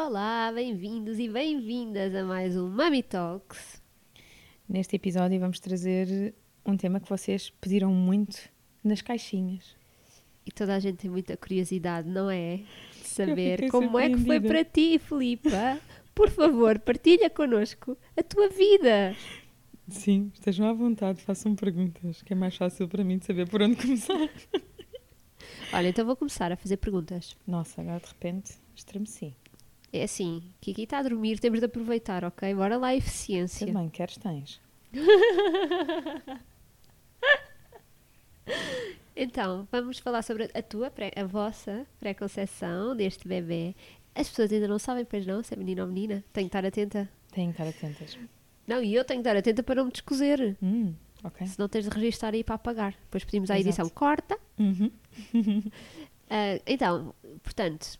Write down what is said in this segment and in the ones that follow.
Olá, bem-vindos e bem-vindas a mais um Mami Talks. Neste episódio vamos trazer um tema que vocês pediram muito nas caixinhas. E toda a gente tem muita curiosidade, não é? De saber como é que foi para ti, Filipa. Por favor, partilha connosco a tua vida. Sim, estejam à vontade, façam perguntas, que é mais fácil para mim de saber por onde começar. Olha, então vou começar a fazer perguntas. Nossa, agora de repente estremeci. É assim, Kiki está a dormir, temos de aproveitar, ok? Bora lá, eficiência. Também, queres tens. então, vamos falar sobre a tua, a vossa pré-conceição deste bebê. As pessoas ainda não sabem, pois não, se é menino ou menina. Tenho que estar atenta. Tenho que estar atentas. Não, e eu tenho que estar atenta para não me descozer. Hum, ok. Se não tens de registar aí para apagar. Depois pedimos à Exato. edição, corta. Uhum. uh, então, portanto,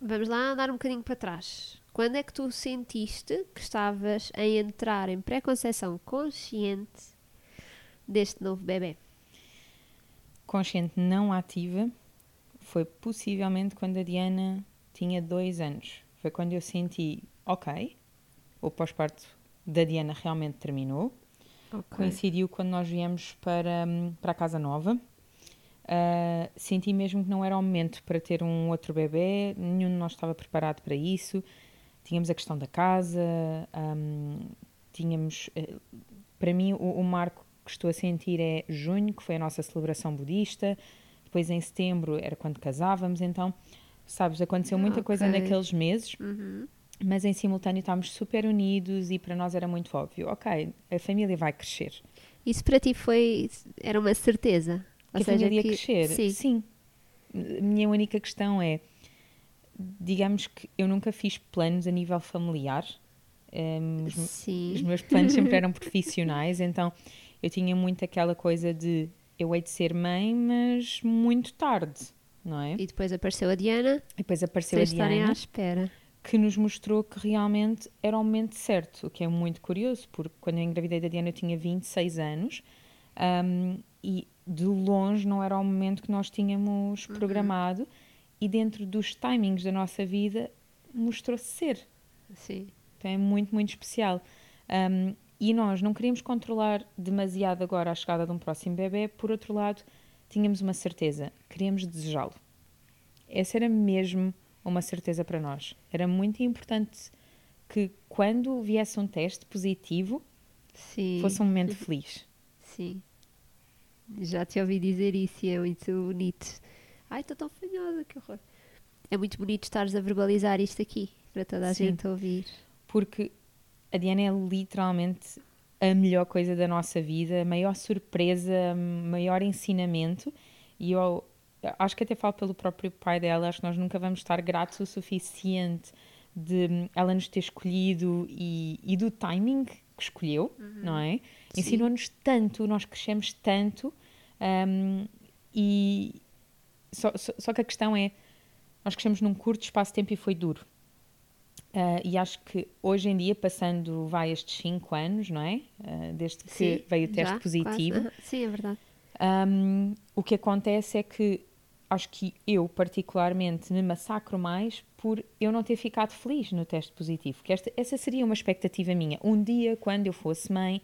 vamos lá andar um bocadinho para trás. Quando é que tu sentiste que estavas a entrar em pré-conceição consciente deste novo bebê? Consciente não ativa foi possivelmente quando a Diana tinha dois anos. Foi quando eu senti, ok, o pós-parto da Diana realmente terminou. Okay. Coincidiu quando nós viemos para, para a casa nova. Uh, senti mesmo que não era o momento para ter um outro bebê, nenhum de nós estava preparado para isso. Tínhamos a questão da casa, um, tínhamos. Uh, para mim, o, o, marco que estou a sentir é junho, que foi a nossa celebração budista. Depois, em setembro, era quando casávamos. Então, sabes, aconteceu muita okay. coisa naqueles meses. Uhum mas em simultâneo estávamos super unidos e para nós era muito óbvio, ok, a família vai crescer. Isso para ti foi, era uma certeza? Que a família ia crescer? Sim. Sim. Minha única questão é, digamos que eu nunca fiz planos a nível familiar, um, os, Sim. os meus planos sempre eram profissionais, então eu tinha muito aquela coisa de eu hei de ser mãe, mas muito tarde, não é? E depois apareceu a Diana. E depois apareceu a Diana. à espera que nos mostrou que realmente era o momento certo, o que é muito curioso, porque quando eu engravidei da Diana eu tinha 26 anos um, e de longe não era o momento que nós tínhamos uhum. programado e dentro dos timings da nossa vida mostrou-se ser. Sim. Então é muito, muito especial. Um, e nós não queríamos controlar demasiado agora a chegada de um próximo bebê, por outro lado, tínhamos uma certeza, queríamos desejá-lo. Essa era mesmo uma certeza para nós. Era muito importante que quando viesse um teste positivo Sim. fosse um momento feliz. Sim. Já te ouvi dizer isso e é muito bonito. Ai, estou tão fanhosa, que horror. É muito bonito estares a verbalizar isto aqui para toda a Sim. gente ouvir. Porque a Diana é literalmente a melhor coisa da nossa vida, a maior surpresa, maior ensinamento. E eu acho que até falo pelo próprio pai dela, acho que nós nunca vamos estar gratos o suficiente de ela nos ter escolhido e, e do timing que escolheu, uhum. não é? Ensinou-nos tanto, nós crescemos tanto um, e só, só, só, que a questão é, nós crescemos num curto espaço de tempo e foi duro. Uh, e acho que hoje em dia, passando vai estes 5 anos, não é? Uh, desde que Sim, veio o teste já, positivo. Quase. Sim, é verdade. Um, o que acontece é que acho que eu, particularmente, me massacro mais por eu não ter ficado feliz no teste positivo. Que esta, essa seria uma expectativa minha. Um dia, quando eu fosse mãe,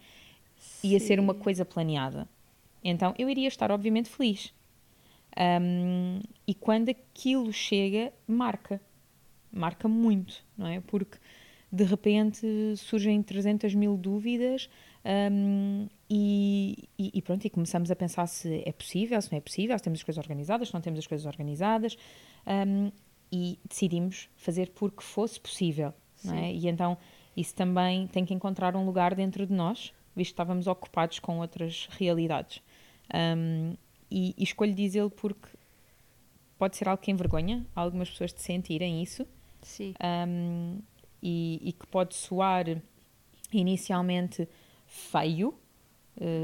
ia Sim. ser uma coisa planeada. Então, eu iria estar, obviamente, feliz. Um, e quando aquilo chega, marca. Marca muito, não é? Porque de repente surgem 300 mil dúvidas um, e, e, e, pronto, e começamos a pensar se é possível, se não é possível, se temos as coisas organizadas, se não temos as coisas organizadas, um, e decidimos fazer porque fosse possível, é? E então isso também tem que encontrar um lugar dentro de nós, visto que estávamos ocupados com outras realidades. Um, e, e escolho dizê-lo porque pode ser algo que envergonha algumas pessoas de sentirem isso. Um, e, e, que pode soar inicialmente feio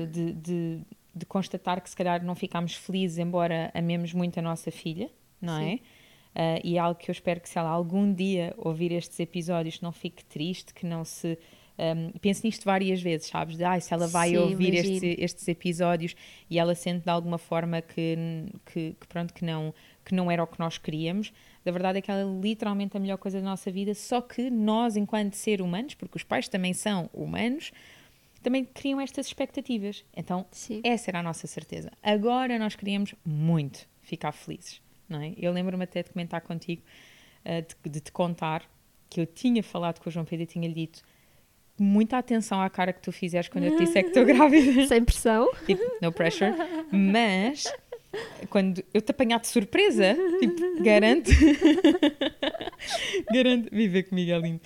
de, de, de, constatar que se calhar não ficámos felizes, embora amemos muito a nossa filha, não Sim. é? Uh, e é algo que eu espero que se ela algum dia ouvir estes episódios não fique triste, que não se um, penso nisto várias vezes, sabes? De, ah, se ela vai Sim, ouvir este, estes episódios e ela sente de alguma forma que, que, que, pronto, que não, que não era o que nós queríamos. A verdade é que ela é literalmente a melhor coisa da nossa vida, só que nós, enquanto ser humanos, porque os pais também são humanos, também criam estas expectativas. Então, Sim. essa era a nossa certeza. Agora nós queríamos muito ficar felizes, não é? Eu lembro-me até de comentar contigo, uh, de, de te contar que eu tinha falado com o João Pedro e tinha-lhe dito muita atenção à cara que tu fizeres quando eu te disse que estou grávida. Sem pressão. Tipo, no pressure. Mas quando eu te apanhar de surpresa, tipo, garanto. garanto. Viver comigo é lindo.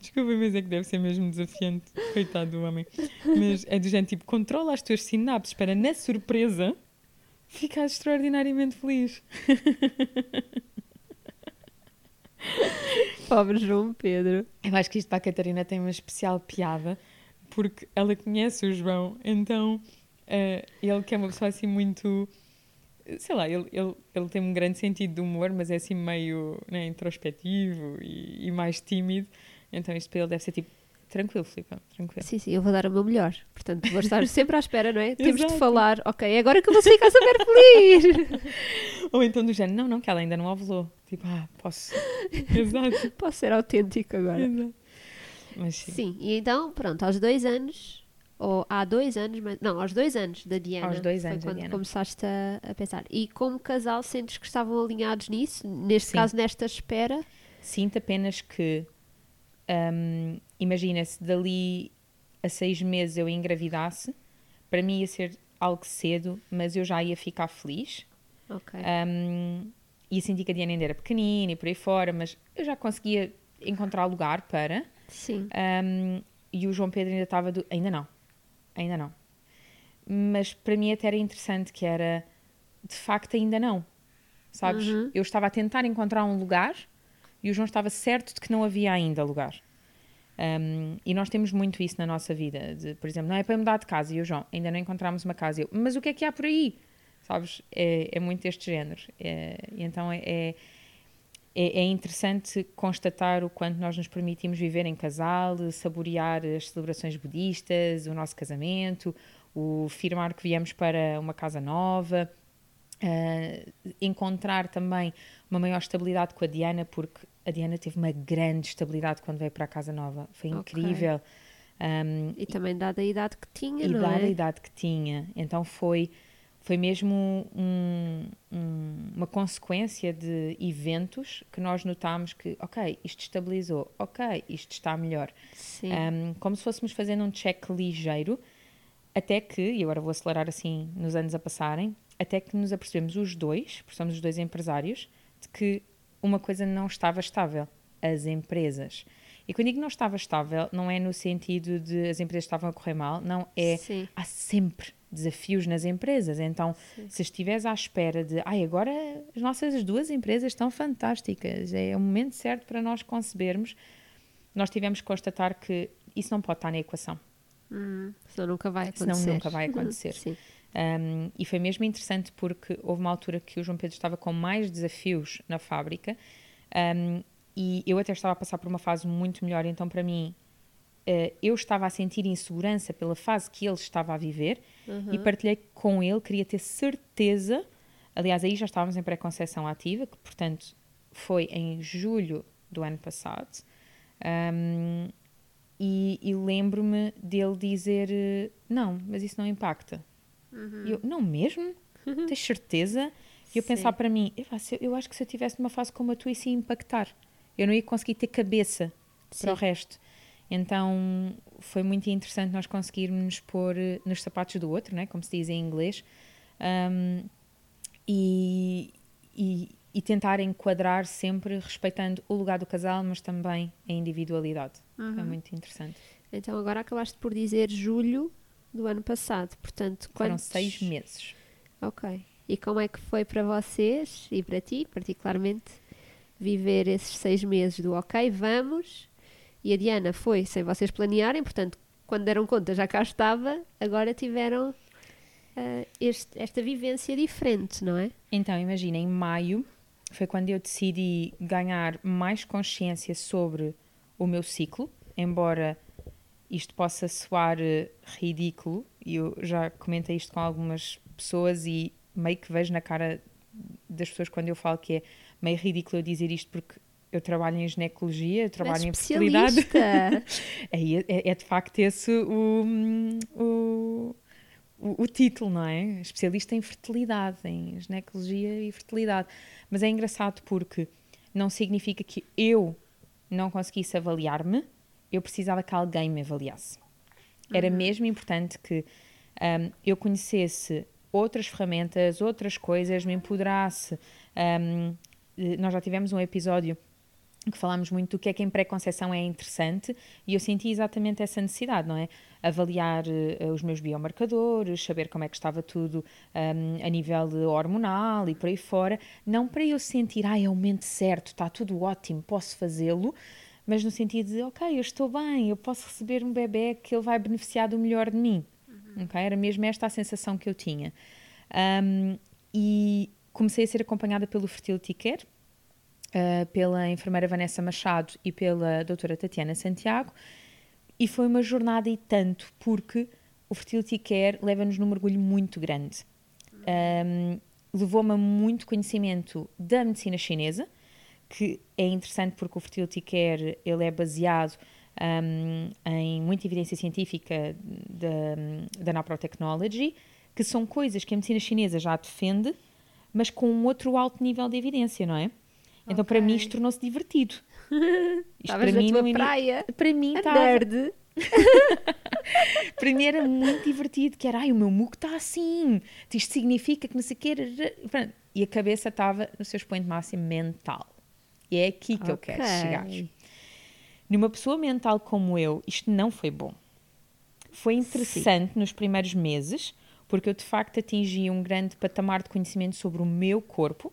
Desculpa, mas é que deve ser mesmo desafiante. Coitado do homem. Mas é do género, tipo, controla as tuas sinapses para, na surpresa, ficar extraordinariamente feliz. Pobre João Pedro. Eu acho que isto para a Catarina tem uma especial piada, porque ela conhece o João, então uh, ele que é uma pessoa assim muito. Sei lá, ele, ele, ele tem um grande sentido de humor, mas é assim meio né, introspectivo e, e mais tímido. Então isto para ele deve ser tipo Tranquilo, Filipe, tranquilo. Sim, sim, eu vou dar o meu melhor. Portanto, vou estar sempre à espera, não é? Temos de falar, ok, agora que eu vou ficar super feliz. Ou então do género, não, não, que ela ainda não ovulou. Tipo, ah, posso. Exato. posso ser autêntico agora. Exato. Mas, sim. sim, e então, pronto, aos dois anos, ou há dois anos, mas, não, aos dois anos da Diana. Aos dois anos foi quando Diana. começaste a, a, pensar. E como casal, sentes que estavam alinhados nisso? Neste sim. caso, nesta espera? Sinto apenas que um, imagina se dali a seis meses eu engravidasse, para mim ia ser algo cedo, mas eu já ia ficar feliz. Ok. Um, e senti que a Diana ainda era pequenina e por aí fora, mas eu já conseguia encontrar lugar para. Sim. Um, e o João Pedro ainda estava do. Ainda não. Ainda não. Mas para mim até era interessante que era. De facto, ainda não. Sabes? Uhum. Eu estava a tentar encontrar um lugar e o João estava certo de que não havia ainda lugar. Um, e nós temos muito isso na nossa vida. De, por exemplo, não é para mudar de casa e o João, ainda não encontramos uma casa. Eu, mas o que é que há por aí? Sabes? É, é muito este género. É, então é, é, é, interessante constatar o quanto nós nos permitimos viver em casal, saborear as celebrações budistas, o nosso casamento, o firmar que viemos para uma casa nova. Uh, encontrar também uma maior estabilidade com a Diana, porque a Diana teve uma grande estabilidade quando veio para a casa nova. Foi incrível. Okay. Um, e também dada a idade que tinha, e não dada é? a idade que tinha. Então foi, foi mesmo um, um, uma consequência de eventos que nós notámos que, ok, isto estabilizou, ok, isto está melhor. como se fôssemos fazendo um check ligeiro, até que, e agora vou acelerar assim nos anos a passarem, até que nos apercebemos os dois, porque somos os dois empresários, de que uma coisa não estava estável: as empresas. E quando digo não estava estável, não é no sentido de as empresas estavam a correr mal, não é. Sim. Há sempre desafios nas empresas. Então, Sim. se estiveres à espera de, ai, agora as nossas duas empresas estão fantásticas, é o momento certo para nós concebermos, nós tivemos que constatar que isso não pode estar na equação. Hum, senão nunca vai acontecer. Senão nunca vai acontecer. Sim. Um, e foi mesmo interessante porque houve uma altura que o João Pedro estava com mais desafios na fábrica um, e eu até estava a passar por uma fase muito melhor, então para mim uh, eu estava a sentir insegurança pela fase que ele estava a viver uhum. e partilhei com ele, queria ter certeza, aliás aí já estávamos em pré-conceição ativa, que portanto foi em julho do ano passado. Um, e, e lembro-me dele dizer não, mas isso não impacta Uhum. E eu, não mesmo? Uhum. Tens certeza? E eu pensar para mim, eu, acho que se eu tivesse numa fase como a tua, isso ia impactar. Eu não ia conseguir ter cabeça Sim. para o resto. Então foi muito interessante nós conseguirmos pôr eh, nos sapatos do outro, né? como se diz em inglês. Um, e, e, e tentar enquadrar sempre respeitando o lugar do casal, mas também a individualidade. Uhum. É muito interessante. Então agora acabaste por dizer julho do ano passado, portanto, Foram quantos... seis meses. Ok. E como é que foi para vocês e para ti, particularmente, viver esses seis meses do ok, vamos? E a Diana foi sem vocês planearem, portanto, quando deram conta já cá estava, agora tiveram ah, este- esta vivência diferente, não é? Então, imagina, em maio foi quando eu decidi ganhar mais consciência sobre o meu ciclo, embora isto possa soar eh, ridículo, e eu já comentei isto com algumas pessoas e meio que vejo na cara das pessoas quando eu falo que é meio ridículo eu dizer isto porque eu trabalho em ginecologia, eu trabalho És em fertilidade. especialista. É, é, é de facto esse o, o, o, o título, não é? Especialista em fertilidade, em ginecologia e fertilidade. Mas é engraçado porque não significa que eu não conseguisse avaliar-me, eu precisava que alguém me avaliasse. Era mesmo importante que hum, eu conhecesse outras ferramentas, outras coisas, me empoderasse. Eh, nós já tivemos um episódio que falámos muito do que é que em pré-conceição é interessante e eu senti exatamente essa necessidade, não é? Avaliar eh, os meus biomarcadores, saber como é que estava tudo hum, a nível hormonal e por aí fora, não para eu sentir, ah, é o momento certo, está tudo ótimo, posso fazê-lo, mas no sentido de, ok, eu estou bem, eu posso receber um bebê que ele vai beneficiar do melhor de mim. ok? Era mesmo esta a sensação que eu tinha. Um, e comecei a ser acompanhada pelo Fertility Care, uh, pela enfermeira Vanessa Machado e pela doutora Tatiana Santiago, e foi uma jornada e tanto, porque o Fertility Care leva-nos num mergulho muito grande. Um, Levou-me a muito conhecimento da medicina chinesa, que é interessante porque o Fertility Care ele é baseado um, em muita evidência científica da, da Naprotechnology, que são coisas que a medicina chinesa já defende, mas com um outro alto nível de evidência, não é? Então, para Ok. mim, isto tornou-se divertido. Isto Estavas na no tua ini- praia. Para mim, A nerd. para mim era muito divertido, que era, ai, o meu muco está assim, isto significa que não sei o quê. rará." Pronto. E a cabeça estava no seu expoente máximo mental. E é aqui que eu quero chegar. Numa pessoa mental como eu, isto não foi bom. Foi interessante nos primeiros meses, porque eu de facto atingi um grande patamar de conhecimento sobre o meu corpo.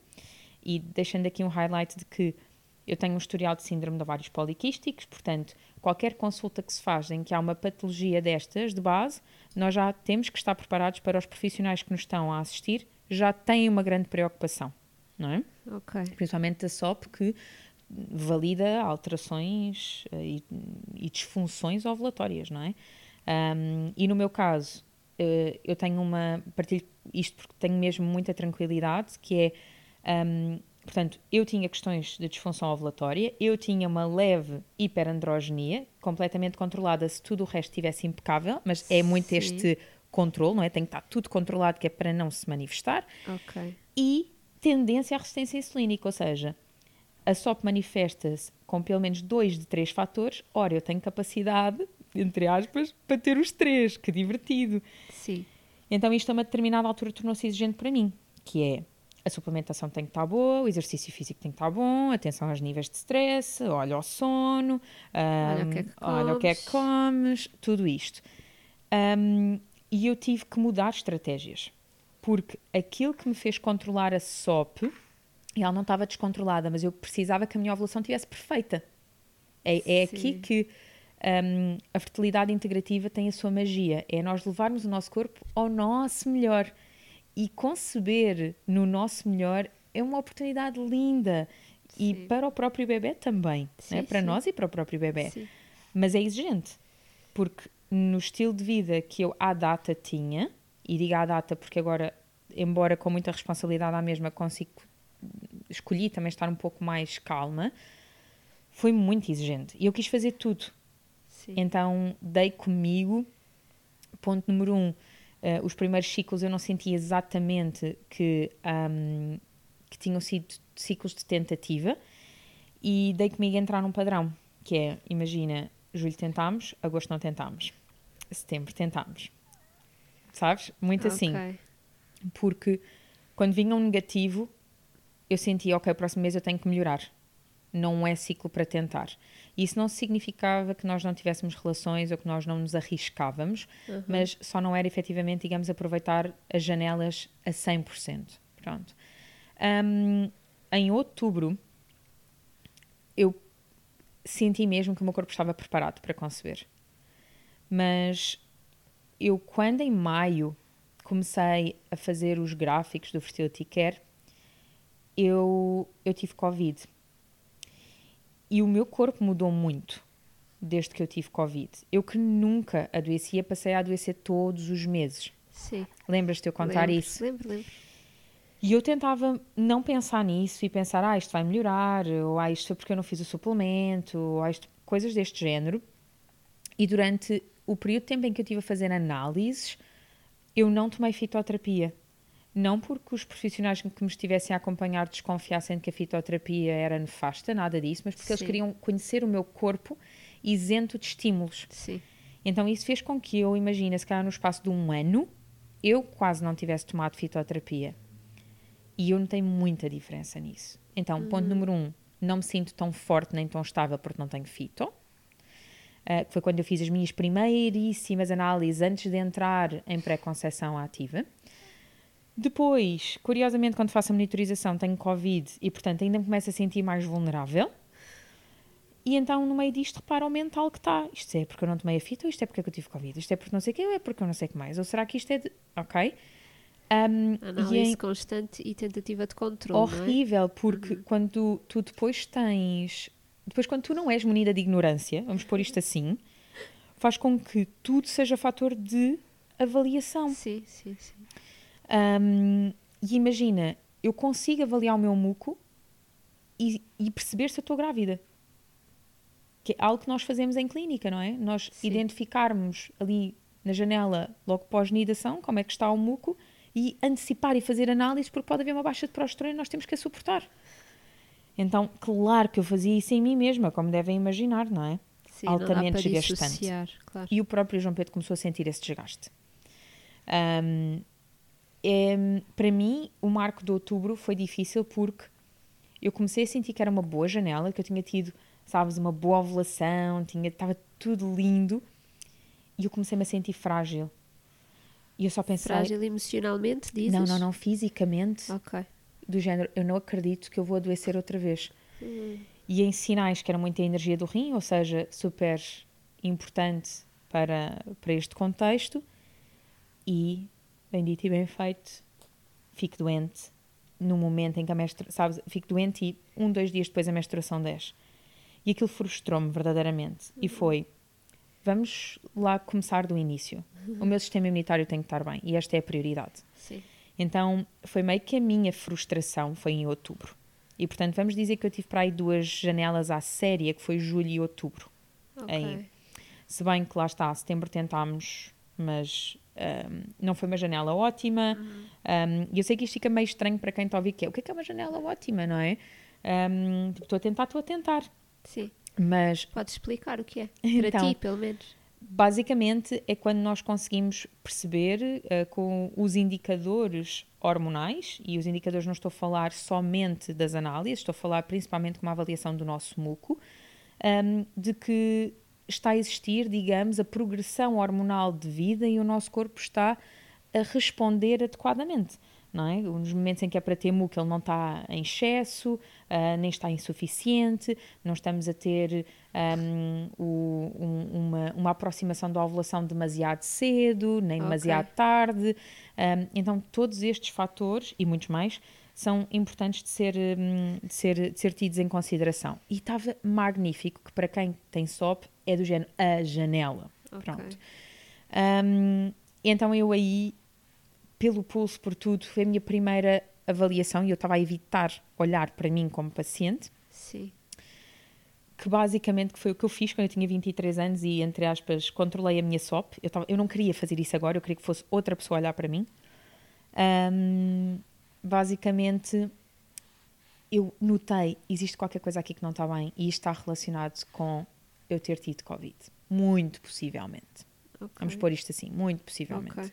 E deixando aqui um highlight de que eu tenho um historial de síndrome de ovários poliquísticos, portanto, qualquer consulta que se faz em que há uma patologia destas de base, nós já temos que estar preparados para os profissionais que nos estão a assistir, já têm uma grande preocupação, não é? Ok. principalmente a SOP, que valida alterações eh, e, e disfunções ovulatórias, não é? Um, e no meu caso, eh, eu tenho uma. Partilho isto porque tenho mesmo muita tranquilidade, que é. um, portanto, eu tinha questões de disfunção ovulatória, eu tinha uma leve hiperandrogenia, completamente controlada se tudo o resto estivesse impecável, mas é muito Sim. este controle, não é? Tem que estar tudo controlado, que é para não se manifestar Ok. e tendência à resistência insulínica, ou seja, a SOP manifesta-se com pelo menos dois de três fatores. Ora, eu tenho capacidade, entre aspas, para ter os três, que divertido. Sim. Então isto a uma determinada altura tornou-se exigente para mim, que é a suplementação tem que estar boa, o exercício físico tem que estar bom, atenção aos níveis de stress, olha ao sono, Olha o que é que olha o que é que comes, tudo isto. Hum, e eu tive que mudar estratégias, porque aquilo que me fez controlar a SOP, e ela não estava descontrolada, mas eu precisava que a minha ovulação estivesse perfeita. É, é aqui que hum, a fertilidade integrativa tem a sua magia. É nós levarmos o nosso corpo ao nosso melhor. E conceber no nosso melhor é uma oportunidade linda. E Sim. para o próprio bebê também. né? Sim, Para sim. nós e para o próprio bebê. Mas é exigente. Porque no estilo de vida que eu à data tinha, e digo à data porque agora, embora com muita responsabilidade à mesma, consigo escolhi também estar um pouco mais calma, foi muito exigente. E eu quis fazer tudo. Sim. Então dei comigo. Ponto número um: eh, os primeiros ciclos eu não senti exatamente que, ahm, que tinham sido ciclos de tentativa e dei comigo a entrar num padrão que é: imagina, julho tentámos, agosto não tentámos, setembro tentámos. Sabes? Muito assim Ok. porque quando vinha um negativo, eu senti, ok, o próximo mês eu tenho que melhorar. Não é ciclo para tentar. Isso não significava que nós não tivéssemos relações ou que nós não nos arriscávamos, Uhum. mas só não era efetivamente, digamos, aproveitar as janelas a 100%. Pronto. Hum, em outubro, eu senti mesmo que o meu corpo estava preparado para conceber. Mas eu, quando em maio comecei a fazer os gráficos do Fertility Care, eu, eu tive Covid. E o meu corpo mudou muito desde que eu tive Covid. Eu que nunca adoecia, passei a adoecer todos os meses. Sim. Lembras-te de eu contar lembro, isso? Lembro, lembro. E eu tentava não pensar nisso e pensar, ah, isto vai melhorar, ou ah, isto foi porque eu não fiz o suplemento, ou ah, isto, coisas deste género. E durante o período de tempo em que eu estive a fazer análises, eu não tomei fitoterapia. Não porque os profissionais que me estivessem a acompanhar desconfiassem de que a fitoterapia era nefasta, nada disso, mas porque eles Sim. queriam conhecer o meu corpo isento de estímulos. Sim. Então isso fez com que eu, imagina, se calhar no espaço de um ano, eu quase não tivesse tomado fitoterapia. E eu notei muita diferença nisso. Então, ponto número um, não me sinto tão forte nem tão estável porque não tenho fito. Uh, que foi quando eu fiz as minhas primeiríssimas análises antes de entrar em pré-conceição ativa. Depois, curiosamente, quando faço a monitorização, tenho Covid e, portanto, ainda me começo a sentir mais vulnerável. E então, no meio disto, repara o mental que está. Isto é porque eu não tomei a fita, ou isto é porque eu tive Covid? Isto é porque não sei o que, ou é porque eu não sei o que mais? Ou será que isto é de... Ok. Um, e Análise em- constante e tentativa de controle, é? horrível, porque quando tu, tu depois tens. Depois, quando tu não és munida de ignorância, vamos pôr isto assim, faz com que tudo seja fator de avaliação. Sim, sim, sim. Um, e imagina, eu consigo avaliar o meu muco e, e perceber se eu estou grávida. Que é algo que nós fazemos em clínica, não é? Nós Sim. identificarmos ali na janela, logo pós-nidação, como é que está o muco e antecipar e fazer análise, porque pode haver uma baixa de progesterona e nós temos que a suportar. Então, claro que eu fazia isso em mim mesma, como devem imaginar, não é? Sim, Altamente desgastante. claro. E o próprio João Pedro começou a sentir esse desgaste. Ahm, é, para mim, o marco de outubro foi difícil porque eu comecei a sentir que era uma boa janela, que eu tinha tido, sabes, uma boa ovulação, tinha, estava tudo lindo, e eu comecei-me a sentir frágil. E eu só pensei, Frágil emocionalmente, dizes? não, não, não, fisicamente, Ok. Do género, eu não acredito que eu vou adoecer outra vez. E em sinais que era muita energia do rim, ou seja, super importante para, para este contexto, e, bem dito e bem feito, fico doente no momento em que a menstruação, sabes, fico doente e um, dois dias depois a menstruação desce. E aquilo frustrou-me verdadeiramente. E foi, vamos lá começar do início. O meu sistema imunitário tem que estar bem e esta é a prioridade. Sim. Então foi meio que a minha frustração foi em outubro. E portanto vamos dizer que eu tive para aí duas janelas à séria, que foi julho e outubro. Ok. Aí. Se bem que lá está, setembro tentámos, mas ahm, não foi uma janela ótima. Ahm, E eu sei que isto fica meio estranho para quem está a ouvir, que é o que é que é uma janela ótima, não é? Tipo, Estou a tentar, estou a tentar. Sim. Mas Podes explicar o que é? Então. Para ti, pelo menos. Basicamente é quando nós conseguimos perceber eh, com os indicadores hormonais, e os indicadores não estou a falar somente das análises, estou a falar principalmente com uma avaliação do nosso muco, ahm, de que está a existir, digamos, a progressão hormonal de vida e o nosso corpo está a responder adequadamente. Não é? Nos momentos em que é para ter muco, ele não está em excesso, ah, nem está insuficiente, não estamos a ter ahm, o- um- uma, uma aproximação da ovulação demasiado cedo, nem demasiado tarde. Ahm, então, todos estes fatores e muitos mais são importantes de ser, de ser, de ser tidos em consideração. E estava magnífico, que para quem tem SOP é do género a janela. Ok. Pronto. Então eu aí, pelo pulso, por tudo, foi a minha primeira avaliação e eu estava a evitar olhar para mim como paciente, Sim. que basicamente foi o que eu fiz quando eu tinha 23 anos e, entre aspas, controlei a minha SOP. Eu, tava, eu não queria fazer isso agora, eu queria que fosse outra pessoa olhar para mim. Hum, basicamente, eu notei, existe qualquer coisa aqui que não está bem e isto está relacionado com eu ter tido Covid. Muito possivelmente. Ok. Vamos pôr isto assim, muito possivelmente. Ok.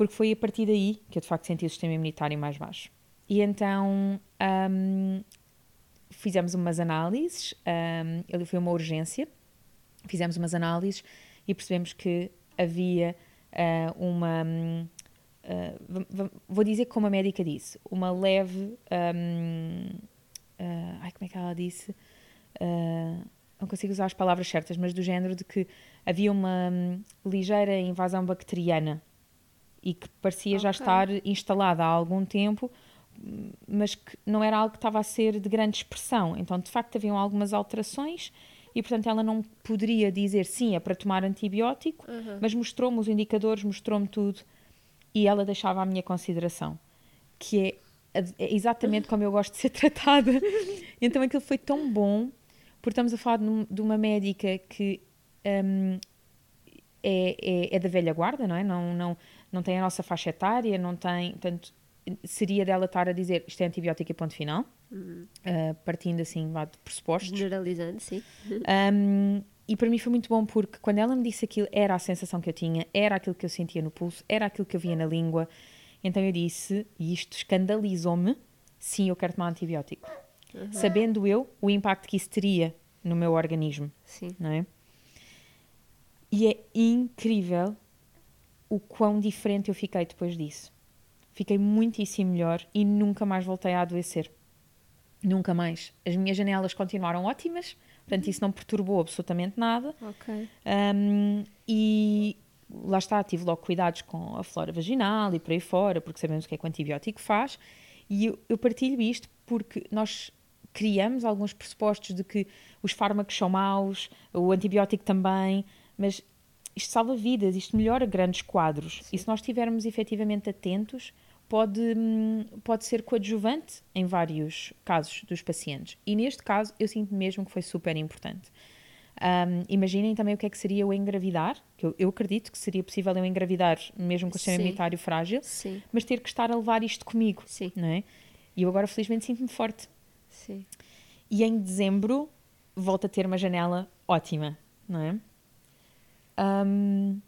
Porque foi a partir daí que eu de facto senti o sistema imunitário mais baixo. E então um, fizemos umas análises, um, ele foi uma urgência, fizemos umas análises e percebemos que havia uh, uma. Uh, vou dizer como a médica disse, uma leve. Um, uh, ai, como é que ela disse? não consigo usar as palavras certas, mas do género de que havia uma um, ligeira invasão bacteriana e que parecia okay. já estar instalada há algum tempo, mas que não era algo que estava a ser de grande expressão. Então, de facto, haviam algumas alterações e, portanto, ela não poderia dizer sim, é para tomar antibiótico, uhum. mas mostrou-me os indicadores, mostrou-me tudo e ela deixava a minha consideração, que é, é exatamente como eu gosto de ser tratada. então, aquilo foi tão bom, porque estamos a falar de, de uma médica que um, é, é, é, da velha guarda, não é? Não, não, não tem a nossa faixa etária, não tem. Portanto, seria dela estar a dizer isto é antibiótico e ponto final, uhum. uh, partindo assim lá de pressupostos. Generalizando, sim. Um, e para mim foi muito bom porque quando ela me disse aquilo, era a sensação que eu tinha, era aquilo que eu sentia no pulso, era aquilo que eu via na língua. Então eu disse, e isto escandalizou-me, sim, eu quero tomar antibiótico. Uhum. Sabendo eu o impacto que isso teria no meu organismo. Sim. Não é? E é incrível o quão diferente eu fiquei depois disso. Fiquei muitíssimo melhor e nunca mais voltei a adoecer. Nunca mais. As minhas janelas continuaram ótimas, portanto, isso não perturbou absolutamente nada. Ok. Um, e lá está, tive logo cuidados com a flora vaginal e por aí fora, porque sabemos o que é que o antibiótico faz. E eu, eu partilho isto porque nós criamos alguns pressupostos de que os fármacos são maus, o antibiótico também, mas isto salva vidas, isto melhora grandes quadros. Sim. E se nós estivermos efetivamente atentos, pode, hum, pode ser coadjuvante em vários casos dos pacientes. E neste caso, eu sinto mesmo que foi super importante. Um, imaginem também o que é que seria o engravidar, que eu, eu acredito que seria possível eu engravidar mesmo com o sistema imunitário frágil, Sim. mas ter que estar a levar isto comigo, Sim. não é? E eu agora felizmente sinto-me forte. Sim. E em dezembro volto a ter uma janela ótima, não é? Um,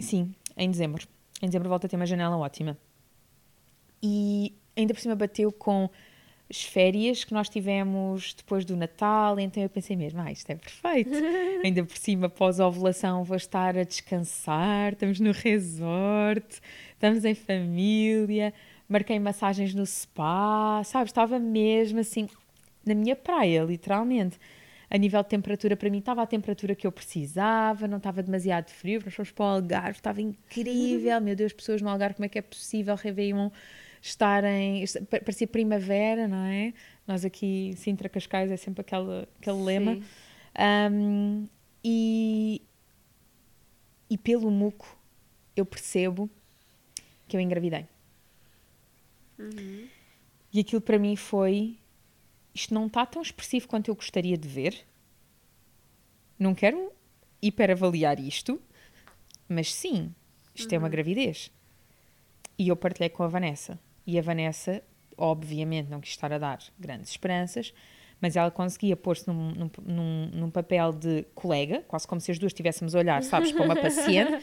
sim, em dezembro. Em dezembro volta a ter uma janela ótima. E ainda por cima bateu com as férias que nós tivemos depois do Natal, então eu pensei mesmo, ah, isto é perfeito. ainda por cima, pós-ovulação, vou estar a descansar, estamos no resort, estamos em família, marquei massagens no spa, sabes? Estava mesmo assim, na minha praia, literalmente a nível de temperatura, para mim estava a temperatura que eu precisava, não estava demasiado frio, nós fomos para o Algarve, estava incrível, meu Deus, pessoas no Algarve, como é que é possível, Réveillon, estarem, parecia primavera, não é? Nós aqui, Sintra Cascais, é sempre aquele, aquele lema. Um, e, e pelo muco, eu percebo que eu engravidei. Uhum. E aquilo para mim foi isto não está tão expressivo quanto eu gostaria de ver. Não quero hiperavaliar isto, mas sim, isto uhum. é uma uhum. gravidez. E eu partilhei com a Vanessa. E a Vanessa, obviamente, não quis estar a dar grandes esperanças, mas ela conseguia pôr-se num, num, num, num, papel de colega, quase como se as duas estivéssemos a olhar, sabes, para uma paciente,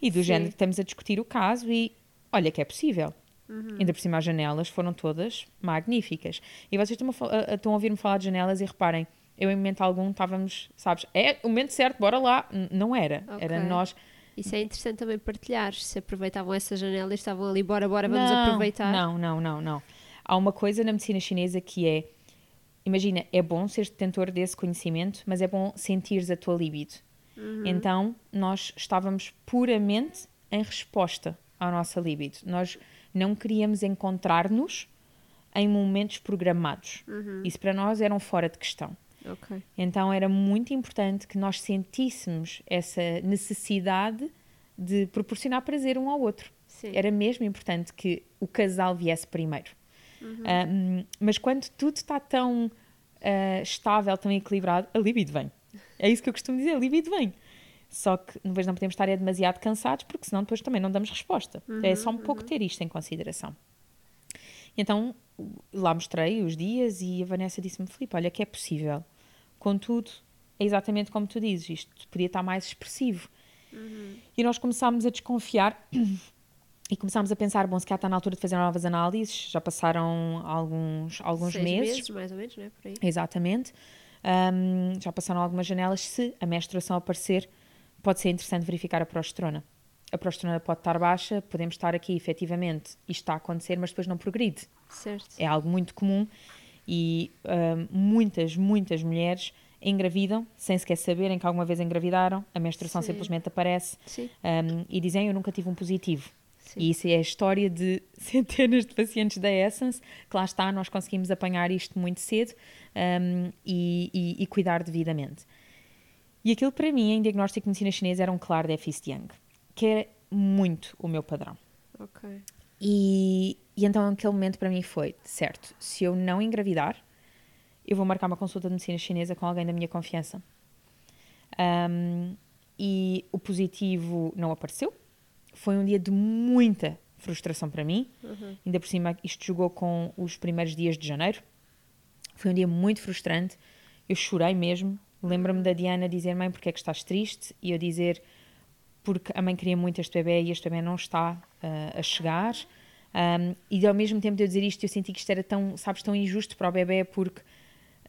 e do Sim. género estamos a discutir o caso e olha que é possível. Uhum. Ainda por cima, as janelas foram todas magníficas. E vocês estão a, estão a ouvir-me falar de janelas e reparem, eu em momento algum estávamos, sabes, é o momento certo, bora lá. N não era. Okay. Era nós. Isso é interessante também partilhar. Se aproveitavam essa janela e estavam ali, bora, bora, vamos não, aproveitar. Não, não, não, não. Há uma coisa na medicina chinesa que é: imagina, é bom ser detentor desse conhecimento, mas é bom sentires a tua libido. Uhum. Então, nós estávamos puramente em resposta à nossa libido. Nós não queríamos encontrar-nos em momentos programados. Uhum. Isso para nós era um fora de questão. Okay. Então era muito importante que nós sentíssemos essa necessidade de proporcionar prazer um ao outro. Sim. Era mesmo importante que o casal viesse primeiro. Uhum. Um, mas quando tudo está tão uh, estável, tão equilibrado, a libido vem. É isso que eu costumo dizer, a libido vem. Só que depois não podemos estar é demasiado cansados, porque senão depois também não damos resposta. Uhum, é só um uhum. pouco ter isto em consideração. Então, lá mostrei os dias e a Vanessa disse-me, Filipe, olha que é possível. Contudo, é exatamente como tu dizes, isto podia estar mais expressivo. Uhum. E nós começámos a desconfiar e começámos a pensar, bom, se calhar está na altura de fazer novas análises, já passaram alguns, alguns Seis meses. meses, mais ou menos, né? Por aí. Exatamente. Um, já passaram algumas janelas. Se a menstruação aparecer, pode ser interessante verificar a progesterona. A progesterona pode estar baixa, podemos estar aqui, efetivamente, isto está a acontecer, mas depois não progride. Certo. É algo muito comum e um, muitas, muitas mulheres engravidam sem sequer saberem que alguma vez engravidaram, a menstruação Sim. simplesmente aparece um, e dizem eu nunca tive um positivo. Sim. E isso é a história de centenas de pacientes da Essence, que lá está, nós conseguimos apanhar isto muito cedo um, e, e- e cuidar devidamente. E aquilo para mim, em diagnóstico de medicina chinesa, era um claro déficit de Yang, que era muito o meu padrão. Ok. E, e então aquele momento para mim foi, certo, se eu não engravidar, eu vou marcar uma consulta de medicina chinesa com alguém da minha confiança. Um, e o positivo não apareceu. Foi um dia de muita frustração para mim. Uhum. Ainda por cima, isto jogou com os primeiros dias de janeiro. Foi um dia muito frustrante. Eu chorei mesmo. Lembro-me da Diana dizer: Mãe, porque é que estás triste? E eu dizer: Porque a mãe queria muito este bebê e este bebê não está ah, a chegar. Um, e ao mesmo tempo de eu dizer isto, eu senti que isto era tão, sabes, tão injusto para o bebê, porque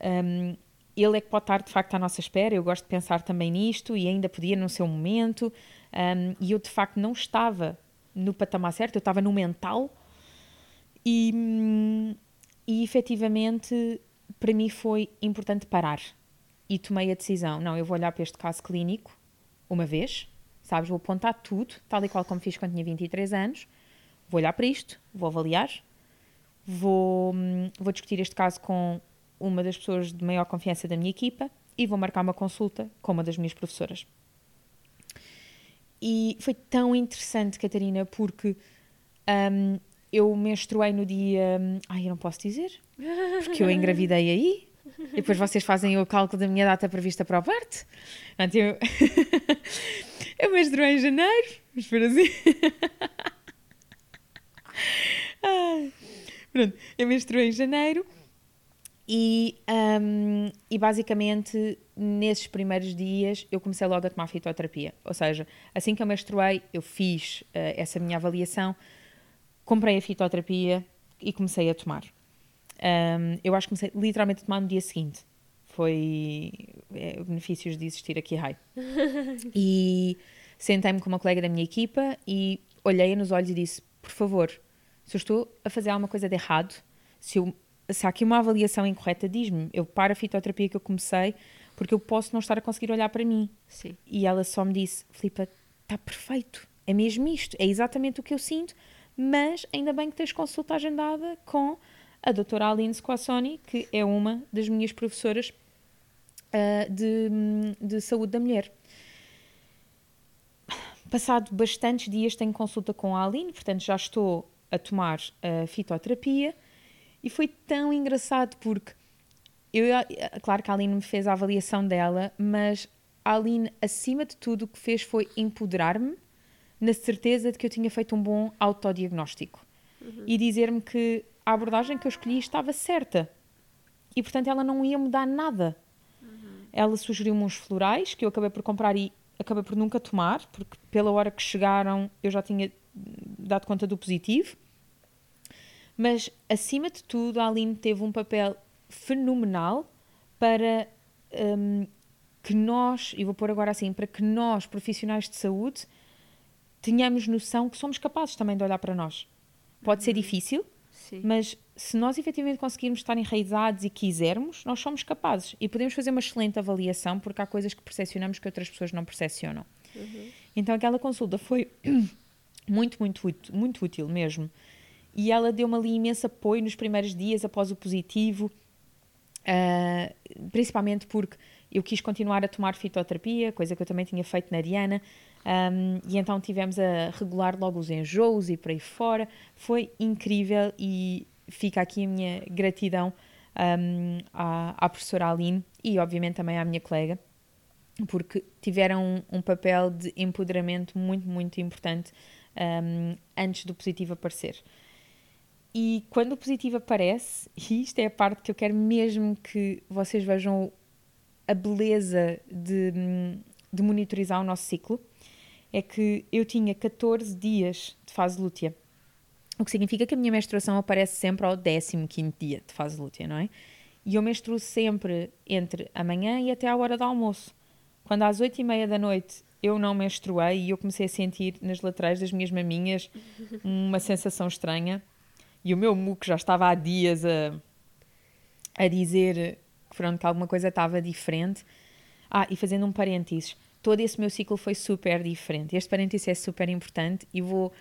um, ele é que pode estar de facto à nossa espera. Eu gosto de pensar também nisto e ainda podia no seu momento. Um, e eu de facto não estava no patamar certo, eu estava no mental. E, hum, e efetivamente para mim foi importante parar e tomei a decisão: não, eu vou olhar para este caso clínico uma vez, sabes? Vou apontar tudo, tal e qual como fiz quando tinha 23 anos. Vou olhar para isto, vou avaliar, vou, hum, vou discutir este caso com uma das pessoas de maior confiança da minha equipa e vou marcar uma consulta com uma das minhas professoras. E foi tão interessante, Catarina, porque hum, eu menstruei no dia. hum, Ai, eu não posso dizer, porque eu engravidei aí. E depois vocês fazem o cálculo da minha data prevista para o parto. Portanto, eu, eu em janeiro, vamos por assim. Pronto, eu menstruei em janeiro e, hum, e basicamente nesses primeiros dias eu comecei logo a tomar fitoterapia. Ou seja, assim que eu menstruei, eu fiz eh, essa minha avaliação, comprei a fitoterapia e comecei a tomar. Hum, eu acho que comecei literalmente a tomar no dia seguinte. Foi é, benefícios de existir aqui high. e sentei-me com uma colega da minha equipa e olhei-a nos olhos e disse: Por favor, se eu estou a fazer alguma coisa de errado, se, eu, se há aqui uma avaliação incorreta, diz-me. Eu paro a fitoterapia que eu comecei porque eu posso não estar a conseguir olhar para mim. Sim. E ela só me disse: Filipa, está perfeito, é mesmo isto, é exatamente o que eu sinto, mas ainda bem que tens consulta agendada com a doutora Aline Squassoni, que é uma das minhas professoras ah, de, de saúde da mulher. Passado bastantes dias tenho consulta com a Aline, portanto já estou a tomar a fitoterapia. E foi tão engraçado porque eu, claro que a Aline me fez a avaliação dela, mas a Aline, acima de tudo, o que fez foi empoderar-me na certeza de que eu tinha feito um bom autodiagnóstico. E dizer-me que a abordagem que eu escolhi estava certa e, portanto, ela não ia mudar nada. Ela sugeriu-me uns florais que eu acabei por comprar e acabei por nunca tomar, porque pela hora que chegaram eu já tinha dado conta do positivo. Mas, acima de tudo, a Aline teve um papel fenomenal para hum, que nós, e vou pôr agora assim, para que nós, profissionais de saúde, tenhamos noção que somos capazes também de olhar para nós. Pode ser difícil, Sim. mas se nós efetivamente conseguirmos estar enraizados e quisermos, nós somos capazes. E podemos fazer uma excelente avaliação, porque há coisas que percepcionamos que outras pessoas não percepcionam. Então aquela consulta foi muito, muito, útil- muito útil mesmo. E ela deu-me ali imenso apoio nos primeiros dias após o positivo, ah, principalmente porque eu quis continuar a tomar fitoterapia, coisa que eu também tinha feito na Diana, ahm, e então tivemos a regular logo os enjoos e por aí fora. Foi incrível e fica aqui a minha gratidão ahm, à, à professora Aline e, obviamente, também à minha colega, porque tiveram um, um papel de empoderamento muito, muito importante ahm, antes do positivo aparecer. E quando o positivo aparece, e isto é a parte que eu quero mesmo que vocês vejam a beleza de, de monitorizar o nosso ciclo, é que eu tinha 14 dias de fase lútea. O que significa que a minha menstruação aparece sempre ao 15 dia de fase lútea, não é? E eu menstruo sempre entre a manhã e até à hora do almoço. Quando às 8 e meia da noite eu não menstruei e eu comecei a sentir nas laterais das minhas maminhas uma sensação estranha e o meu muco já estava há dias a, a dizer que, pronto, que alguma coisa estava diferente. Ah, e fazendo um parênteses, todo esse meu ciclo foi super diferente. Este parênteses é super importante e vou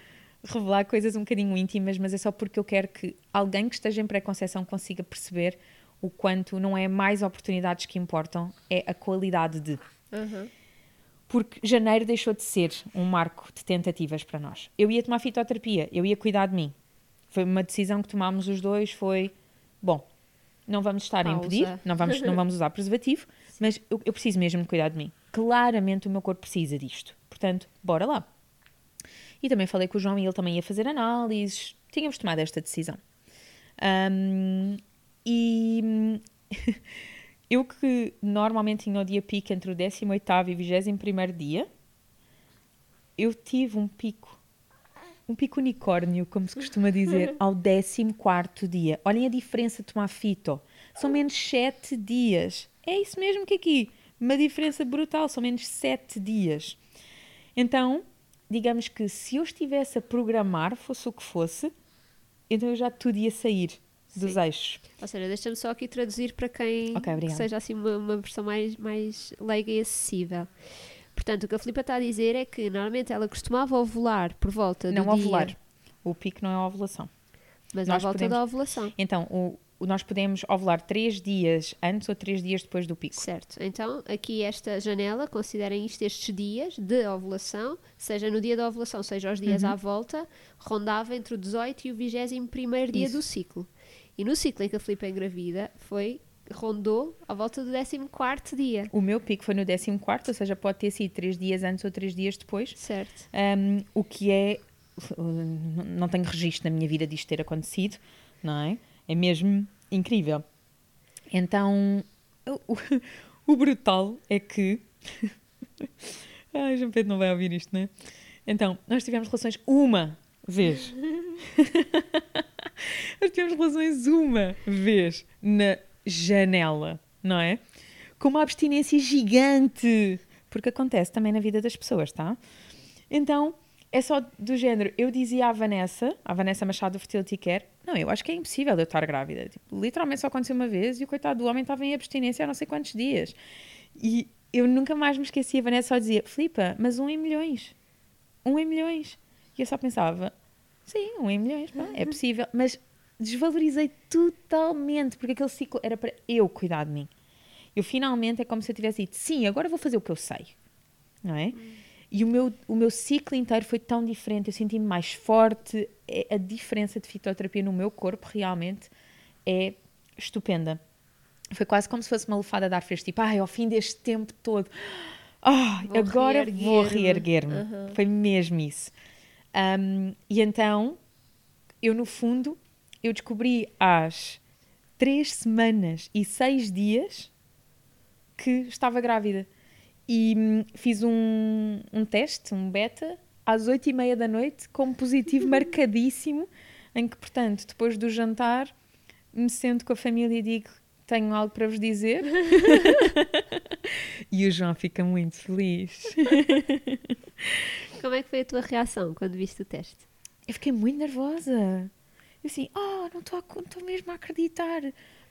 revelar coisas um bocadinho íntimas, mas é só porque eu quero que alguém que esteja em pré-conceição consiga perceber o quanto não é mais oportunidades que importam, é a qualidade de. Uhum. Porque janeiro deixou de ser um marco de tentativas para nós. Eu ia tomar fitoterapia, eu ia cuidar de mim. Foi uma decisão que tomámos os dois, foi, bom, não vamos estar Pausa. a impedir, não vamos, não vamos usar preservativo, mas eu, eu preciso mesmo de cuidar de mim. Claramente o meu corpo precisa disto. Portanto, bora lá. E também falei com o João e ele também ia fazer análises. Tínhamos tomado esta decisão. Um, e eu que normalmente tinha o dia pico entre o 18 e 21 dia, eu tive um pico, um pico unicórnio, como se costuma dizer, ao 14 dia. Olhem a diferença de tomar fito. São menos 7 dias. É isso mesmo que aqui. Uma diferença brutal, são menos 7 dias. Então, digamos que se eu estivesse a programar, fosse o que fosse, então eu já tudo ia sair dos Sim. eixos. Ou seja, deixa-me só aqui traduzir para quem Ok, que seja assim uma, uma versão mais, mais leiga e acessível. Portanto, o que a Filipa está a dizer é que normalmente ela costumava ovular por volta do Não dia... ovular. O pico não é a ovulação. Mas à Nós volta podemos- da ovulação. Então, o- nós podemos ovular 3 dias antes ou 3 dias depois do pico. Certo. Então, aqui esta janela, considerem isto estes dias de ovulação, seja no dia da ovulação, seja os dias Uhum. à volta, rondava entre o 18 e o 21 primeiro dia Isso. do ciclo. E no ciclo em que a Filipa engravida, foi, rondou à volta do 14 dia. O meu pico foi no 14, ou seja, pode ter sido 3 dias antes ou 3 dias depois. Certo. Um, o que é. Não tenho registro na minha vida disto ter acontecido, não é? É mesmo incrível. Então, o, o- brutal é que. Ai, João Pedro não vai ouvir isto, não é? Então, nós tivemos relações uma vez. nós tivemos relações uma vez na janela, não é? Com uma abstinência gigante. Porque acontece também na vida das pessoas, tá? Então, é só do género. Eu dizia à Vanessa, à Vanessa Machado do Fertility Care, não, eu acho que é impossível eu estar grávida. Tipo, literalmente só aconteceu uma vez e o coitado do homem estava em abstinência há não sei quantos dias. E eu nunca mais me esqueci. A Vanessa só dizia, Filipa, mas um em milhões. Um em milhões. E eu só pensava, sim, um em milhões, pá, é possível. Mas desvalorizei totalmente, porque aquele ciclo era para eu cuidar de mim. Eu finalmente é como se eu tivesse dito, sim, agora vou fazer o que eu sei. Não é? E o meu, o meu ciclo inteiro foi tão diferente, eu senti-me mais forte. É- a diferença de fitoterapia no meu corpo realmente é estupenda. Foi quase como se fosse uma lufada de ar fresco, tipo, ai, ao fim deste tempo todo, ah, Vou agora vou reerguer-me." Aham. Foi mesmo isso. Um, e então, eu no fundo, eu descobri às três semanas e seis dias que estava grávida. E hum, fiz um, um teste, um beta, às oito e meia da noite, com um positivo marcadíssimo, em que, portanto, depois do jantar, me sento com a família e digo, tenho algo para vos dizer. e o João fica muito feliz. Como é que foi a tua reação quando viste o teste? Eu fiquei muito nervosa. Eu assim, oh, não estou a- mesmo a acreditar.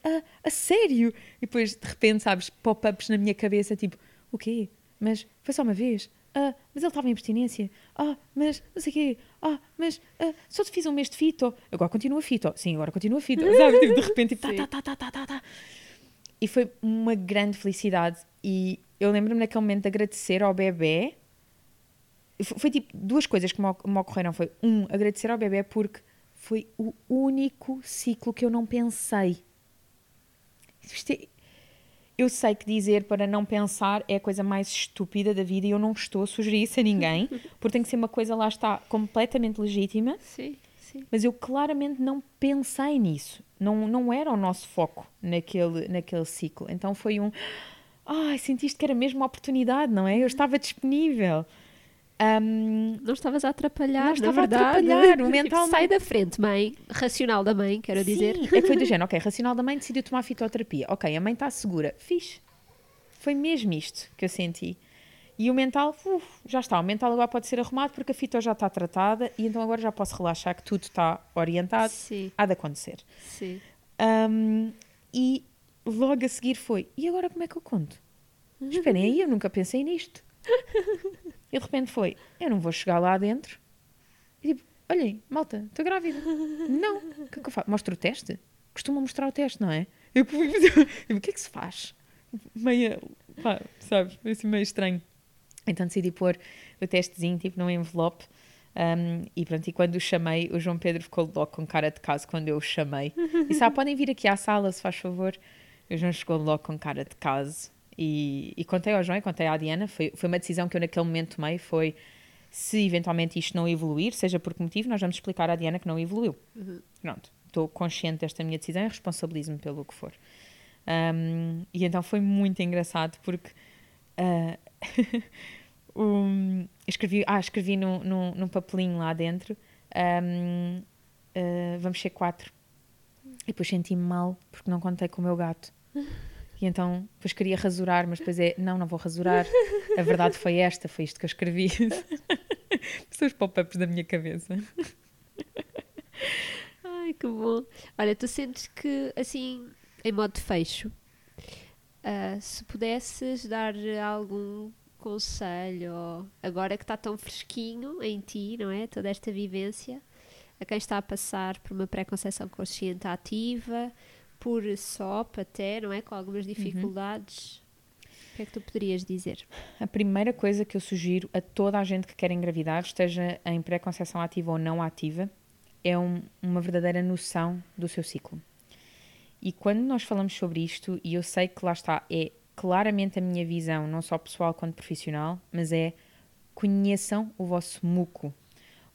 Ah, a sério? E depois, de repente, sabes, pop-ups na minha cabeça, tipo, o quê? Mas foi só uma vez? Ah, mas ele estava em abstinência? Ah, mas não sei o quê? Ah, mas ah, só te fiz um mês de fito. Agora continua fito. Sim, agora continua fito. Sabes, tipo, de repente, tipo, Sim. tá, tá, tá, tá, tá, tá. E foi uma grande felicidade. E eu lembro-me naquele momento de agradecer ao bebê. Foi, foi tipo duas coisas que me ocorreram. Foi um, agradecer ao bebê porque foi o único ciclo que eu não pensei. Isto é- eu sei que dizer para não pensar é a coisa mais estúpida da vida e eu não estou a sugerir isso a ninguém, porque tem que ser uma coisa, lá está, completamente legítima, Sim, sim. mas eu claramente não pensei nisso. Não, não era o nosso foco naquele, naquele ciclo. Então foi um. Ai, sentiste que era mesmo uma oportunidade, não é? Eu estava disponível. Um, Não estavas a atrapalhar, Não na estava a verdade. atrapalhar, o Tipo, mental sai da frente, mãe. Racional da mãe, quero dizer. Sim, é que foi do género, ok, racional da mãe decidiu tomar fitoterapia. Ok, a mãe está segura. Fiz. Foi mesmo isto que eu senti. E o mental, uf, já está. O mental agora pode ser arrumado porque a fito já está tratada e então agora já posso relaxar que tudo está orientado. Sim, Há de acontecer. sim. Um, e logo a seguir foi, e agora como é que eu conto? Esperem aí, eu nunca pensei nisto. E de repente foi, eu não vou chegar lá dentro. E tipo, olhem, malta, estou grávida. Não, o que é que eu faço? Mostro o teste? Costuma mostrar o teste, não é? Eu, eu, o que é que se faz? Meia, pá, sabes, assim meio estranho. Então decidi pôr o testezinho, tipo, num envelope. um, e pronto, e quando o chamei, o João Pedro ficou logo com cara de caso quando eu o chamei. Disse, ah, podem vir aqui à sala, se faz favor. O João chegou logo com cara de caso. E, e contei ao João e contei à Diana. Foi, foi uma decisão que eu naquele momento tomei, foi se eventualmente isto não evoluir, seja por que motivo, nós vamos explicar à Diana que não evoluiu. Pronto, estou consciente desta minha decisão e responsabilizo-me pelo que for. Um, e então foi muito engraçado porque ah, um, escrevi, ah, escrevi num, num, num papelinho lá dentro um, ah, vamos ser quatro e depois senti-me mal porque não contei com o meu gato e então depois queria rasurar mas depois é, não, não vou rasurar a verdade foi esta, foi isto que eu escrevi são os pop-ups da minha cabeça Ai, que bom. Olha, tu sentes que, assim, em modo fecho, ah, se pudesses dar algum conselho, agora que está tão fresquinho em ti, não é? Toda esta vivência, a quem está a passar por uma pré-conceição consciente ativa, por SOP até, não é? Com algumas dificuldades, o que é que tu poderias dizer? A primeira coisa que eu sugiro a toda a gente que quer engravidar, esteja em pré-conceição ativa ou não ativa, é um- uma verdadeira noção do seu ciclo. E quando nós falamos sobre isto, e eu sei que lá está, é claramente a minha visão, não só pessoal quanto profissional, mas é conheçam o vosso muco,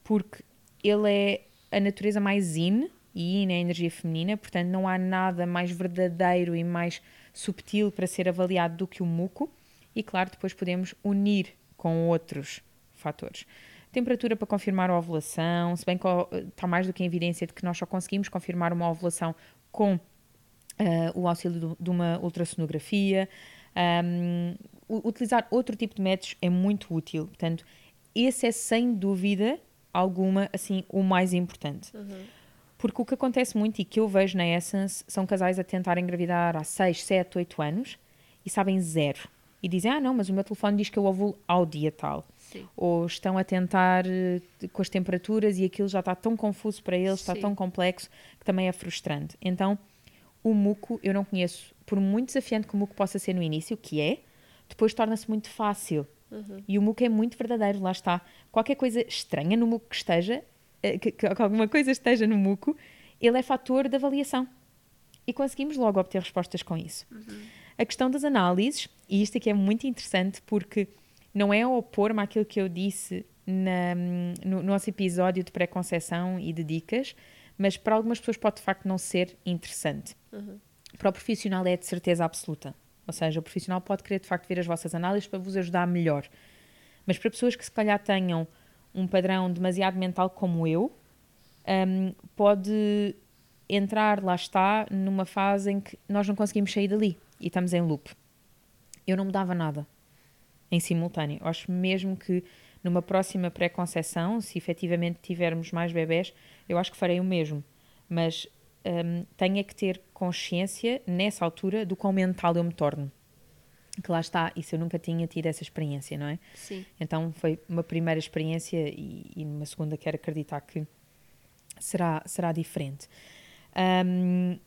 porque ele é a natureza mais yin, e yin é a energia feminina, portanto não há nada mais verdadeiro e mais subtil para ser avaliado do que o muco, e claro, depois podemos unir com outros fatores. Temperatura para confirmar a ovulação, se bem que está mais do que em evidência de que nós só conseguimos confirmar uma ovulação com ah, o auxílio de uma ultrassonografia. Um, utilizar outro tipo de métodos é muito útil. Portanto, esse é sem dúvida alguma assim o mais importante. Porque o que acontece muito e que eu vejo na Essence são casais a tentar engravidar há 6, 7, 8 anos e sabem zero. E dizem, ah não, mas o meu telefone diz que eu ovulo ao dia tal. Sim. Ou estão a tentar eh, com as temperaturas e aquilo já está tão confuso para eles, está Sim. tão complexo, que também é frustrante. Então, o muco eu não conheço, por muito desafiante que o muco possa ser no início, que é, depois torna-se muito fácil. E o muco é muito verdadeiro, lá está. Qualquer coisa estranha no muco que esteja, que, que- que alguma coisa esteja no muco, ele é fator de avaliação. E conseguimos logo obter respostas com isso. A questão das análises, e isto aqui é muito interessante porque não é opor-me àquilo que eu disse na- no nosso episódio de pré-conceição e de dicas, mas para algumas pessoas pode de facto não ser interessante. Para o profissional é de certeza absoluta. Ou seja, o profissional pode querer de facto ver as vossas análises para vos ajudar melhor. Mas para pessoas que se calhar tenham um padrão demasiado mental como eu, hum, pode entrar, lá está, numa fase em que nós não conseguimos sair dali e estamos em loop. Eu não mudava nada em simultâneo. Eu acho mesmo que numa próxima pré-conceição, se efetivamente tivermos mais bebés, eu acho que farei o mesmo. Mas hum, tenho é que ter consciência, nessa altura, do quão mental eu me torno. Que lá está, isso eu nunca tinha tido essa experiência, não é? Sim. Então foi uma primeira experiência e, e numa segunda quero acreditar que será, será diferente. Ahm,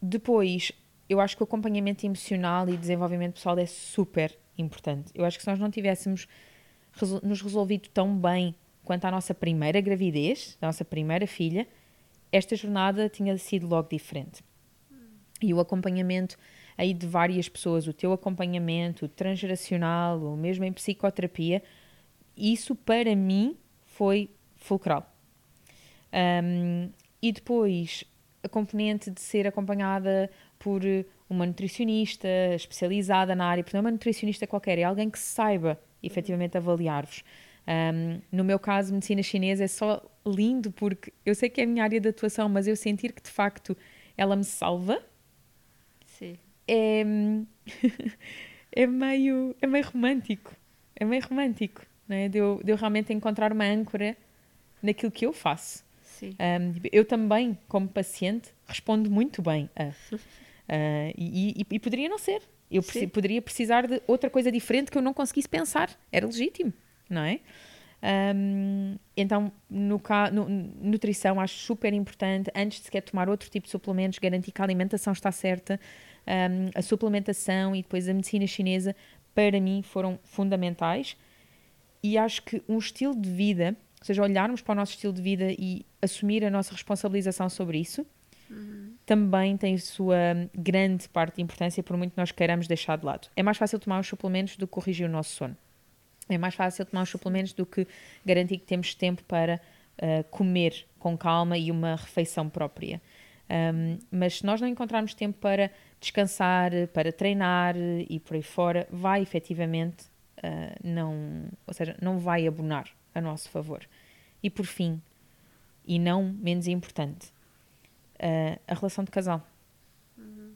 depois, eu acho que o acompanhamento emocional e desenvolvimento pessoal é super importante. Eu acho que se nós não tivéssemos resol- nos resolvido tão bem quanto à nossa primeira gravidez, da nossa primeira filha, esta jornada tinha sido logo diferente. E o acompanhamento aí de várias pessoas, o teu acompanhamento transgeracional, ou mesmo em psicoterapia, isso para mim foi fulcral. Um, e depois a componente de ser acompanhada por uma nutricionista especializada na área, portanto, não é uma nutricionista qualquer, é alguém que saiba efetivamente avaliar-vos. Um, no meu caso, medicina chinesa é só lindo porque eu sei que é a minha área de atuação, mas eu sentir que de facto ela me salva Sim. É, é, meio, é meio romântico. É meio romântico, né? de, eu, de eu realmente encontrar uma âncora naquilo que eu faço. Um, eu também, como paciente, respondo muito bem a. Uh, e, e, e, poderia não ser. Eu preci poderia precisar de outra coisa diferente que eu não conseguisse pensar. Era legítimo, não é? Um, então, no, no, nutrição acho super importante, antes de sequer tomar outro tipo de suplementos, garantir que a alimentação está certa, um, a suplementação e depois a medicina chinesa, para mim, foram fundamentais. E acho que um estilo de vida, ou seja, olharmos para o nosso estilo de vida e assumir a nossa responsabilização sobre isso, uhum. também tem sua grande parte de importância, por muito que nós queiramos deixar de lado. É mais fácil tomar os suplementos do que corrigir o nosso sono. É mais fácil tomar os suplementos do que garantir que temos tempo para uh, comer com calma e uma refeição própria. Um, mas se nós não encontrarmos tempo para descansar, para treinar e por aí fora, vai efetivamente uh, não, ou seja, não vai abonar a nosso favor. E por fim, e não menos importante, uh, a relação de casal. Uhum.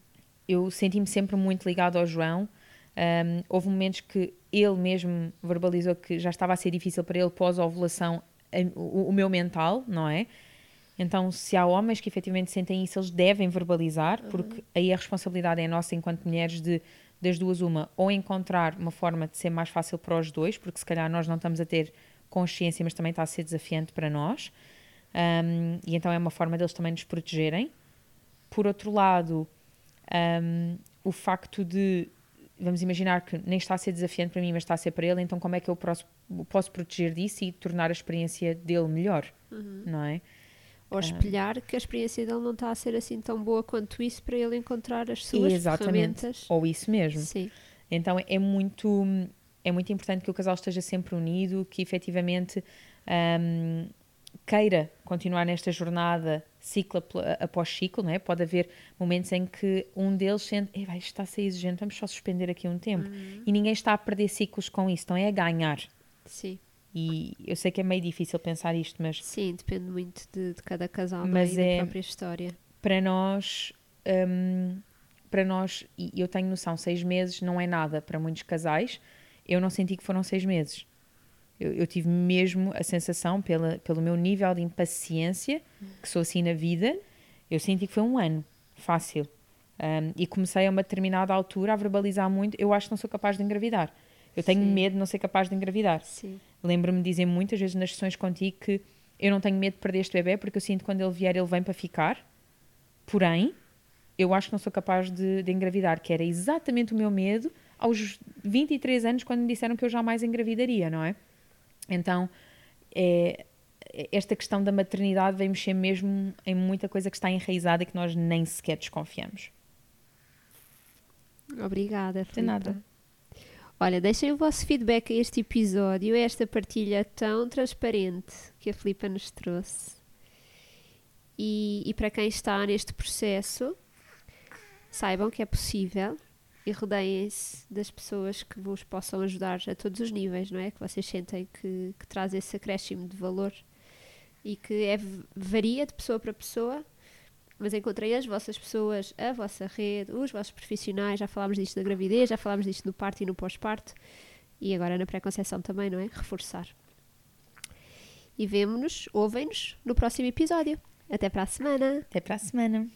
Eu senti-me sempre muito ligado ao João. Um, houve momentos que ele mesmo verbalizou que já estava a ser difícil para ele pós-ovulação o, o, meu mental, não é? Então, se há homens que efetivamente sentem isso, eles devem verbalizar, porque uhum. aí a responsabilidade é nossa enquanto mulheres de das duas uma, ou encontrar uma forma de ser mais fácil para os dois, porque se calhar nós não estamos a ter consciência, mas também está a ser desafiante para nós. Um, e então é uma forma deles também nos protegerem. Por outro lado, um, o facto de vamos imaginar que nem está a ser desafiante para mim, mas está a ser para ele, então como é que eu posso, posso proteger disso e tornar a experiência dele melhor, uhum. não é? Ou espelhar que a experiência dele não está a ser assim tão boa quanto isso para ele encontrar as suas Exatamente. ferramentas. Ou isso mesmo. Sim. Então é muito, é muito importante que o casal esteja sempre unido, que efetivamente um, queira continuar nesta jornada ciclo após ciclo, não é? Pode haver momentos em que um deles sente, isto está a ser exigente, vamos só suspender aqui um tempo. Uhum. E ninguém está a perder ciclos com isso, então é a ganhar. Sim. E eu sei que é meio difícil pensar isto, mas. Sim, depende muito de, de cada casal mas é, da própria história. Para nós, um, para nós, e eu tenho noção, seis meses não é nada para muitos casais. Eu não senti que foram seis meses. Eu, eu, tive mesmo a sensação, pela, pelo meu nível de impaciência, que sou assim na vida, eu senti que foi um ano, fácil. Um, e comecei a uma determinada altura a verbalizar muito: eu acho que não sou capaz de engravidar. Eu tenho Sim. medo de não ser capaz de engravidar. Lembro-me de dizer muitas vezes nas sessões contigo que eu não tenho medo de perder este bebê porque eu sinto que quando ele vier ele vem para ficar. Porém, eu acho que não sou capaz de, de engravidar, que era exatamente o meu medo aos 23 anos quando me disseram que eu jamais engravidaria, não é? Então, é, esta questão da maternidade vem mexer mesmo em muita coisa que está enraizada e que nós nem sequer desconfiamos. Obrigada, Filipe. De nada. Olha, deixem o vosso feedback a este episódio, a esta partilha tão transparente que a Filipa nos trouxe. E, e para quem está neste processo, saibam que é possível e rodeiem-se das pessoas que vos possam ajudar a todos os níveis, não é? Que vocês sentem que, que traz esse acréscimo de valor e que é, varia de pessoa para pessoa, mas encontrei as vossas pessoas, a vossa rede, os vossos profissionais. Já falámos disto na gravidez, já falámos disto no parto e no pós-parto e agora na pré-conceição também, não é? Reforçar. E vemo-nos, ouvem-nos no próximo episódio. Até para a semana. Até para a semana.